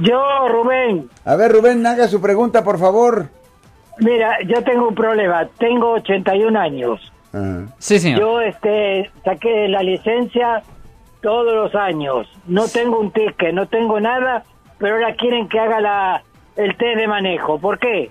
Yo, Rubén. A ver, Rubén, haga su pregunta, por favor. Mira, yo tengo un problema. Tengo 81 años. Sí, señor. Yo este, saqué la licencia todos los años. No tengo un ticket, no tengo nada, pero ahora quieren que haga la, el test de manejo. ¿Por qué?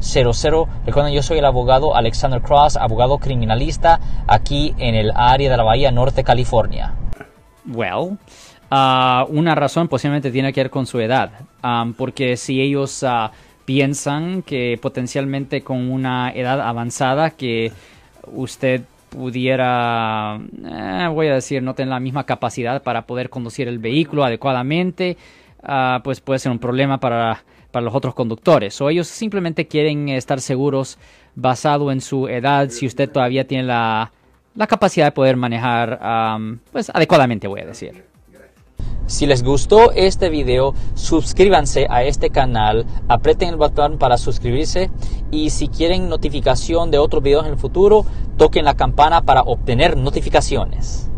1-800-530-1800. Recuerden, yo soy el abogado Alexander Cross, abogado criminalista aquí en el área de la Bahía Norte, California. Well, uh, una razón posiblemente tiene que ver con su edad, um, porque si ellos uh, piensan que potencialmente con una edad avanzada que usted pudiera, eh, voy a decir, no tener la misma capacidad para poder conducir el vehículo adecuadamente, uh, pues puede ser un problema para, para los otros conductores. O ellos simplemente quieren estar seguros basado en su edad, si usted todavía tiene la, la capacidad de poder manejar pues adecuadamente, voy a decir. Si les gustó este video, suscríbanse a este canal, aprieten el botón para suscribirse y si quieren notificación de otros videos en el futuro, toquen la campana para obtener notificaciones.